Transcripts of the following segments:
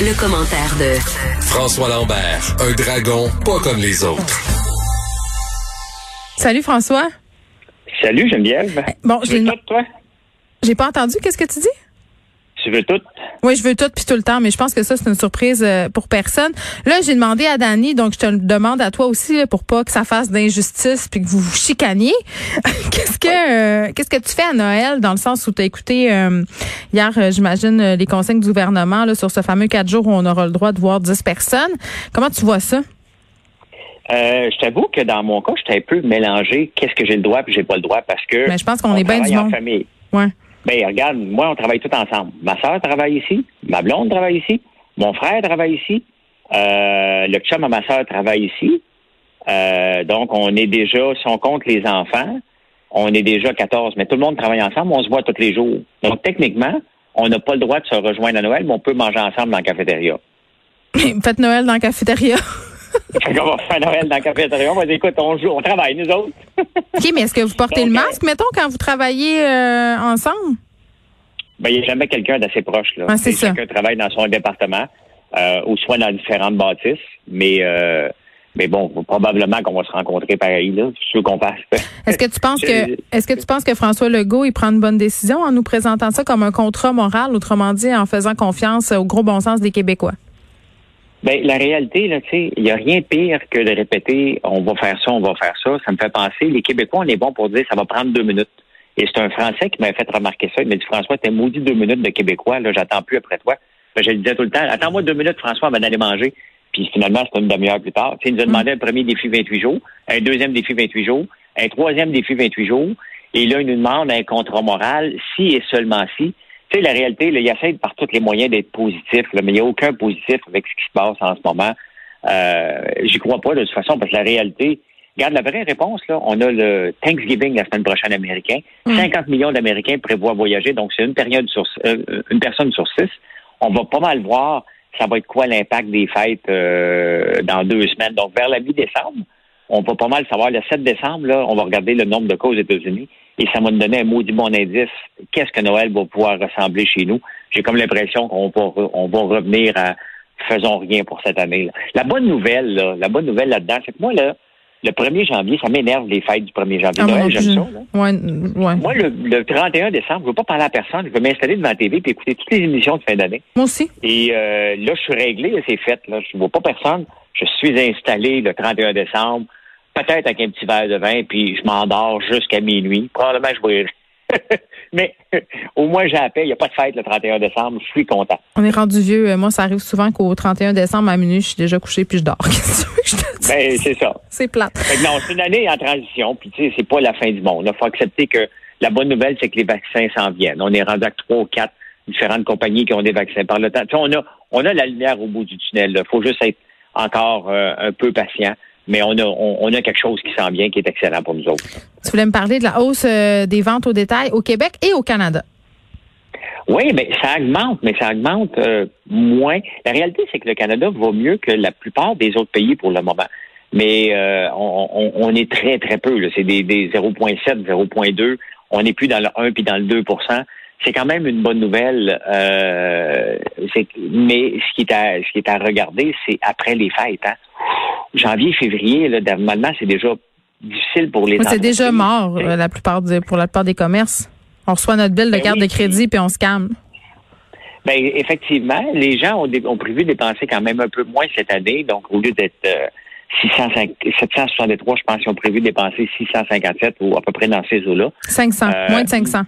Le, commentaire de François Lambert, un dragon pas comme les autres. Salut François. Salut Geneviève. Bon? J'ai pas entendu. Qu'est-ce que tu dis? Tu veux tout? Oui, je veux tout puis tout le temps, mais je pense que ça, c'est une surprise euh, pour personne. Là, j'ai demandé à Dani, donc je te le demande à toi aussi, pour pas que ça fasse d'injustice puis que vous vous chicaniez. qu'est-ce que euh, qu'est-ce que tu fais à Noël dans le sens où tu as écouté euh, hier, j'imagine, les conseils du gouvernement là, sur ce fameux quatre jours où on aura le droit de voir 10 personnes. Comment tu vois ça? Euh, je t'avoue que dans mon cas, j'étais un peu mélangé. Qu'est-ce que j'ai le droit et j'ai pas le droit? Parce que. Mais je pense qu'on est bien du en monde. famille. Ouais. Ben, regarde, moi, on travaille tout ensemble. Ma soeur travaille ici, ma blonde travaille ici, mon frère travaille ici, euh, le chum à ma soeur travaille ici. Euh, donc, on est déjà, si on compte les enfants, on est déjà 14, mais tout le monde travaille ensemble, on se voit tous les jours. Donc, techniquement, on n'a pas le droit de se rejoindre à Noël, mais on peut manger ensemble dans la cafétéria. Faites Noël dans la cafétéria. on va faire Noël dans la cafétéria. On va dire, écoute, on joue, on travaille, nous autres. OK, mais est-ce que vous portez le masque, mettons, quand vous travaillez euh, ensemble? Ben, il n'y a jamais quelqu'un d'assez proche. Là. Ah, c'est ça. Quelqu'un travaille dans son département euh, ou soit dans différentes bâtisses. Mais, euh, mais bon, probablement qu'on va se rencontrer pareil, là. C'est ce qu'on fasse. Est-ce que tu penses que est-ce que tu penses que François Legault il prend une bonne décision en nous présentant ça comme un contrat moral, autrement dit, en faisant confiance au gros bon sens des Québécois? Ben, la réalité, là, tu sais, il n'y a rien de pire que de répéter on va faire ça, on va faire ça. Ça me fait penser, les Québécois, on est bon pour dire ça va prendre deux minutes. Et c'est un Français qui m'a fait remarquer ça. Il m'a dit François, t'es maudit deux minutes de Québécois, là, j'attends plus après toi. Ben, je le disais tout le temps, attends-moi deux minutes, François, avant d'aller manger. Puis finalement, c'était une demi-heure plus tard. Tu sais, il nous a demandé un premier défi 28 jours, un deuxième défi 28 jours, un troisième défi 28 jours. Et là, il nous demande un contrat moral, si et seulement si. Tu sais, la réalité, là, il essaie par tous les moyens d'être positif, là, mais il n'y a aucun positif avec ce qui se passe en ce moment. Euh, J'y crois pas de toute façon, parce que la réalité, regarde, la vraie réponse, là, on a le Thanksgiving la semaine prochaine américain. 50 millions d'Américains prévoient voyager, donc c'est une période sur euh, une personne sur six. On va pas mal voir ça va être quoi l'impact des fêtes euh, dans deux semaines. Donc, vers la mi-décembre, on va pas mal savoir. Le 7 décembre, là, on va regarder le nombre de cas aux États-Unis et ça va nous donner un maudit bon indice. Qu'est-ce que Noël va pouvoir ressembler chez nous? J'ai comme l'impression qu'on va, on va revenir à faisons rien pour cette année. -là. La bonne nouvelle, là, la bonne nouvelle là-dedans, c'est que moi, là, le 1er janvier, ça m'énerve les fêtes du 1er janvier. Ah, Noël, j'aime ça. Ouais, ouais. Moi, le, le 31 décembre, je veux pas parler à personne. Je veux m'installer devant la TV et écouter toutes les émissions de fin d'année. Moi aussi. Et euh, là, je suis réglé, c'est fait. Là. Je ne vois pas personne. Je suis installé le 31 décembre, peut-être avec un petit verre de vin, puis je m'endors jusqu'à minuit. Probablement, je vais Mais au moins, j'ai la paix. Il n'y a pas de fête le 31 décembre. Je suis content. On est rendu vieux. Euh, Moi, ça arrive souvent qu'au 31 décembre à minuit, je suis déjà couché puis je dors. Qu'est-ce que je te dise? Ben, c'est ça. C'est plate. Non, c'est une année en transition, puis tu sais, c'est pas la fin du monde. Il faut accepter que la bonne nouvelle, c'est que les vaccins s'en viennent. On est rendu à trois ou quatre différentes compagnies qui ont des vaccins par le temps. Tu sais, on a, on a la lumière au bout du tunnel. Il faut juste être encore euh, un peu patient. Mais on a, on, on a quelque chose qui s'en vient qui est excellent pour nous autres. Tu voulais me parler de la hausse euh, des ventes au détail au Québec et au Canada. Oui, mais ça augmente, mais ça augmente euh, moins. La réalité, c'est que le Canada va mieux que la plupart des autres pays pour le moment. Mais euh, on, est très, très peu. C'est des, des 0,7, 0,2. On n'est plus dans le 1 puis dans le 2% c'est quand même une bonne nouvelle. Euh, mais ce qui est à, ce qui est à regarder, c'est après les fêtes. Hein. Janvier, février, là, normalement, c'est déjà difficile pour les c'est déjà mort euh, la plupart pour la plupart des commerces. On reçoit notre bill de Ben carte oui, de crédit puis on se calme. Ben effectivement, les gens ont, ont prévu dépenser quand même un peu moins cette année. Donc, au lieu d'être euh, 605 763, je pense qu'ils ont prévu dépenser 657 ou à peu près dans ces eaux-là. 500, Euh, moins de 500.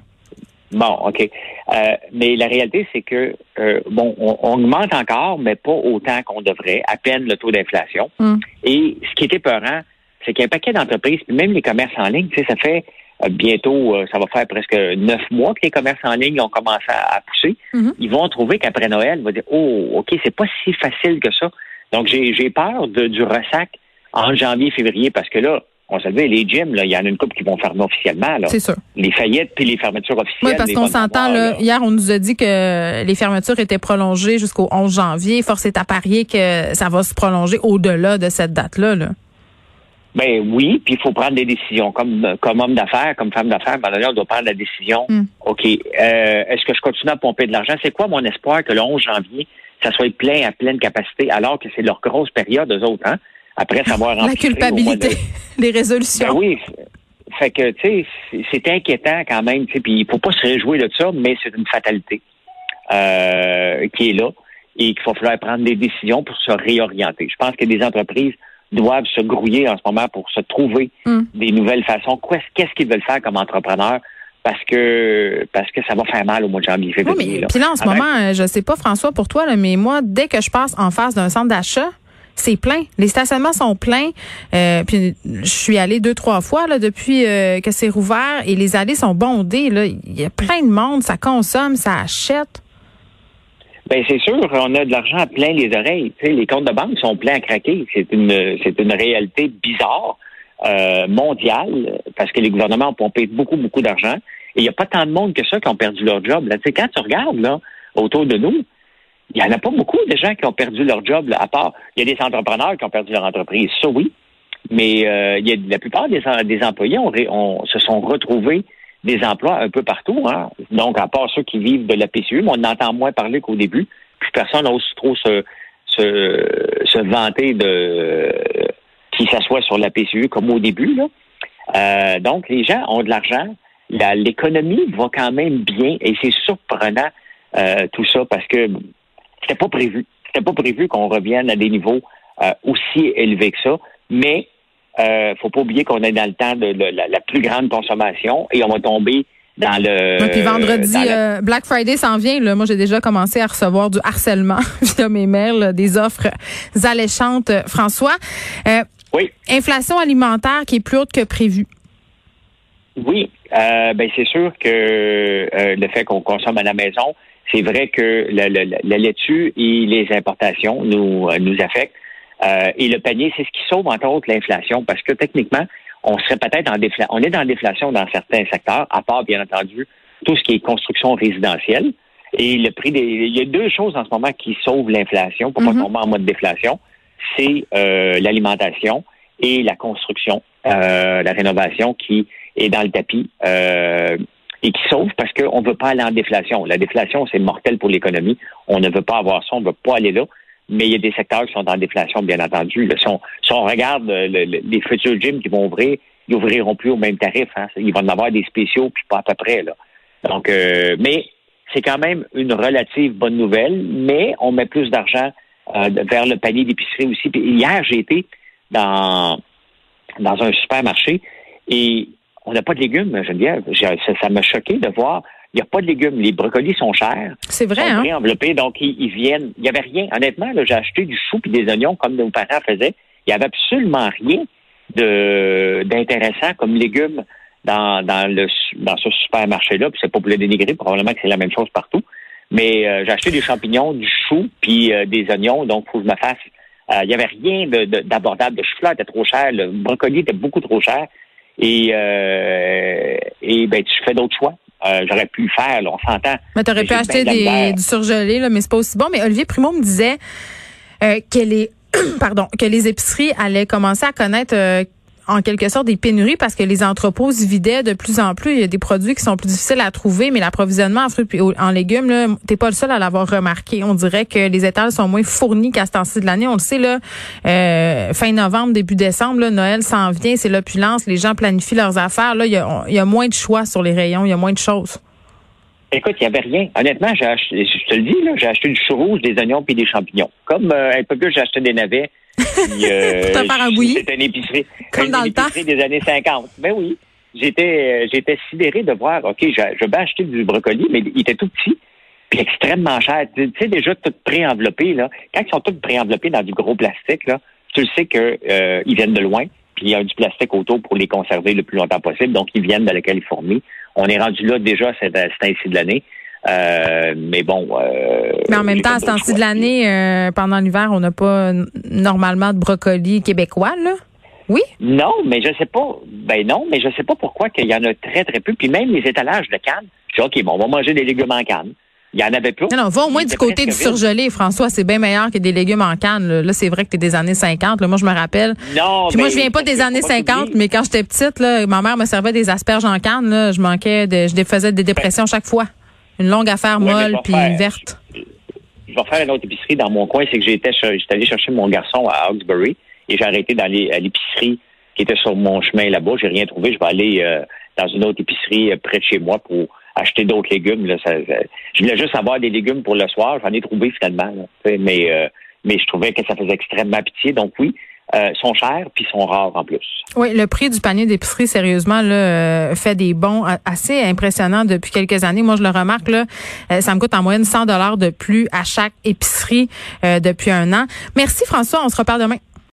Bon, OK. Euh, mais la réalité, c'est que, euh, bon, on, on augmente encore, mais pas autant qu'on devrait, à peine le taux d'inflation. Mm. Et ce qui est épeurant, c'est qu'il y a un paquet d'entreprises, puis même les commerces en ligne, tu sais, ça fait euh, bientôt, euh, ça va faire presque neuf mois que les commerces en ligne ont commencé à, à pousser. Mhm. Ils vont trouver qu'après Noël, ils vont dire, oh, OK, c'est pas si facile que ça. Donc, j'ai j'ai peur de, du ressac en janvier, février, parce que là, on se les gyms, il y en a une couple qui vont fermer officiellement. C'est sûr. Les faillettes puis les fermetures officielles. Oui, parce qu'on s'entend, là, hier, on nous a dit que les fermetures étaient prolongées jusqu'au 11 janvier. Force est à parier que ça va se prolonger au-delà de cette date-là. Là. Ben oui, puis il faut prendre des décisions. Comme, comme homme d'affaires, comme femme d'affaires, on doit prendre la décision. Mm. OK, euh, est-ce que je continue à pomper de l'argent? C'est quoi mon espoir que le 11 janvier, ça soit plein à pleine capacité, alors que c'est leur grosse période, eux autres, hein? Après savoir La culpabilité, les résolutions. Ben oui. Fait que, tu sais, c'est inquiétant quand même, puis il faut pas se réjouir de ça, mais c'est une fatalité euh, qui est là et qu'il va falloir prendre des décisions pour se réorienter. Je pense que les entreprises doivent se grouiller en ce moment pour se trouver Mm. des nouvelles façons. Qu'est-ce qu'ils veulent faire comme entrepreneurs? Parce que parce que ça va faire mal au mois de janvier, Oui, février. mais puis là, en ce moment, euh, je sais pas, François, pour toi, là, mais moi, dès que je passe en face d'un centre d'achat, c'est plein. Les stationnements sont pleins. Euh, puis je suis allée deux, trois fois là, depuis euh, que c'est rouvert et les allées sont bondées. Là. Il y a plein de monde, ça consomme, ça achète. Ben c'est sûr, on a de l'argent à plein les oreilles. Les comptes de banque sont pleins à craquer. C'est une c'est une réalité bizarre euh, mondiale parce que les gouvernements ont pompé beaucoup beaucoup d'argent et il n'y a pas tant de monde que ça qui ont perdu leur job. Là, quand tu regardes là autour de nous, il n'y en a pas beaucoup de gens qui ont perdu leur job. À part, il y a des entrepreneurs qui ont perdu leur entreprise, ça oui, mais euh, y a la plupart des, des employés ont, ont- se sont retrouvés des emplois un peu partout. Hein. Donc, à part ceux qui vivent de la PCU, mais on en entend moins parler qu'au début. Puis personne n'ose trop se, se, se vanter de qui s'assoit sur la PCU comme au début. Là. Euh, donc, les gens ont de l'argent. La- L'économie va quand même bien et c'est surprenant euh, tout ça parce que c'était pas prévu. C'était pas prévu qu'on revienne à des niveaux euh, aussi élevés que ça. Mais euh, faut pas oublier qu'on est dans le temps de, la, la plus grande consommation et on va tomber dans le. Ouais, puis vendredi, euh, Black Friday s'en vient. Là. Moi, j'ai déjà commencé à recevoir du harcèlement via mes mails, des offres alléchantes. François, euh, oui. inflation alimentaire qui est plus haute que prévu. Oui, euh, ben c'est sûr que euh, le fait qu'on consomme à la maison, c'est vrai que la, la, la- la laitue et les importations nous euh, nous affectent. Euh, et le panier, c'est ce qui sauve entre autres l'inflation, parce que techniquement, on serait peut-être en déflation. On est dans déflation dans certains secteurs, à part bien entendu tout ce qui est construction résidentielle. Et le prix des. Il y a deux choses en ce moment qui sauvent l'inflation pour Mhm. pas tomber en mode déflation. C'est euh, l'alimentation et la construction, euh, la rénovation qui est dans le tapis euh, et qui sauve parce qu'on ne veut pas aller en déflation. La déflation, c'est mortel pour l'économie. On ne veut pas avoir ça, on ne veut pas aller là. Mais il y a des secteurs qui sont en déflation, bien entendu. Si, on, regarde euh, le- le- les futurs gyms qui vont ouvrir, ils ouvriront plus au même tarif. Hein. Ils vont en avoir des spéciaux, puis pas à peu près. Là. Donc, euh, mais c'est quand même une relative bonne nouvelle, mais on met plus d'argent euh, vers le panier d'épicerie aussi. Hier, j'ai été dans, dans un supermarché et on n'a pas de légumes, Geneviève. Ça ça m'a choqué de voir. Il n'y a pas de légumes. Les brocolis sont chers. C'est vrai, sont hein? préenveloppés, donc ils, ils viennent. Il n'y avait rien. Honnêtement, j'ai acheté du chou et des oignons comme nos parents faisaient. Il n'y avait absolument rien d'intéressant comme légumes dans, dans, le, su- dans ce supermarché-là. Puis c'est pas pour le dénigrer, probablement que c'est la même chose partout. Mais euh, j'ai acheté des champignons, du chou, puis euh, des oignons, donc faut que je me fasse. euh, Il n'y avait rien de- de- d'abordable. Le chou-fleur était trop cher, le brocoli était beaucoup trop cher. Et, euh, et ben, tu fais d'autres choix. Euh, J'aurais pu le faire, là, on s'entend. Mais t'aurais pu acheter de des, du surgelé, là, mais c'est pas aussi bon. Mais Olivier Primo me disait euh, que les pardon, que les épiceries allaient commencer à connaître euh, en quelque sorte des pénuries parce que les entrepôts se vidaient de plus en plus. Il y a des produits qui sont plus difficiles à trouver, mais l'approvisionnement en fruits et en légumes, t'es pas le seul à l'avoir remarqué. On dirait que les étals sont moins fournis qu'à ce temps-ci de l'année. On le sait, là, euh, fin novembre, début décembre, là, Noël s'en vient, c'est l'opulence, les gens planifient leurs affaires. Là, il y a, y a moins de choix sur les rayons, il y a moins de choses. Écoute, il n'y avait rien. Honnêtement, j'ai acheté, je te le dis, là, j'ai acheté du chou rouge, des oignons puis des champignons. Comme euh, un peu plus, j'ai acheté des navets. Puis, euh, Pour te faire un bouilli. C'était une épicerie. Comme une dans le temps. épicerie des années 50. Ben oui. J'étais, euh, j'étais sidéré de voir, OK, je, je vais acheter du brocoli, mais il était tout petit, puis extrêmement cher. Tu sais, déjà tout préenveloppé, là. Quand ils sont tous préenveloppés dans du gros plastique, là, tu le sais que euh, viennent de loin, puis il y a du plastique autour pour les conserver le plus longtemps possible, donc ils viennent de la Californie. On est rendu là déjà, c'est c'est ainsi de l'année. Euh, mais bon. Euh, Mais en même temps, à ce temps-ci de l'année, euh, pendant l'hiver, on n'a pas normalement de brocoli québécois, là? Oui? Non, mais je sais pas. Ben non, mais je sais pas pourquoi qu'il y en a très, très peu. Puis même les étalages de cannes, je dis, OK, bon, on va manger des légumes en canne. Il y en avait pas. Non, non, va au moins du côté du surgelé, François. C'est bien meilleur que des légumes en canne. Là, c'est vrai que tu es des années 50. Là. Moi, je me rappelle. Non, Puis moi, je viens pas des années 50, mais quand j'étais petite, là, ma mère me servait des asperges en canne. Là, je manquais de, je faisais des dépressions chaque fois. Une longue affaire molle puis verte. Je vais faire une autre épicerie dans mon coin. C'est que j'étais, j'étais allé chercher mon garçon à Hawkesbury et j'ai arrêté d'aller à l'épicerie qui était sur mon chemin là-bas. J'ai rien trouvé. Je vais aller euh, dans une autre épicerie euh, près de chez moi pour acheter d'autres légumes. Là, je voulais juste avoir des légumes pour le soir. J'en ai trouvé finalement. mais, euh, mais je trouvais que ça faisait extrêmement pitié. Donc oui, euh, sont chers puis sont rares en plus. Oui, le prix du panier d'épicerie, sérieusement, là, euh, fait des bons assez impressionnants depuis quelques années. Moi, je le remarque, là, ça me coûte en moyenne 100 dollars de plus à chaque épicerie depuis un an. Merci François, on se reparle demain.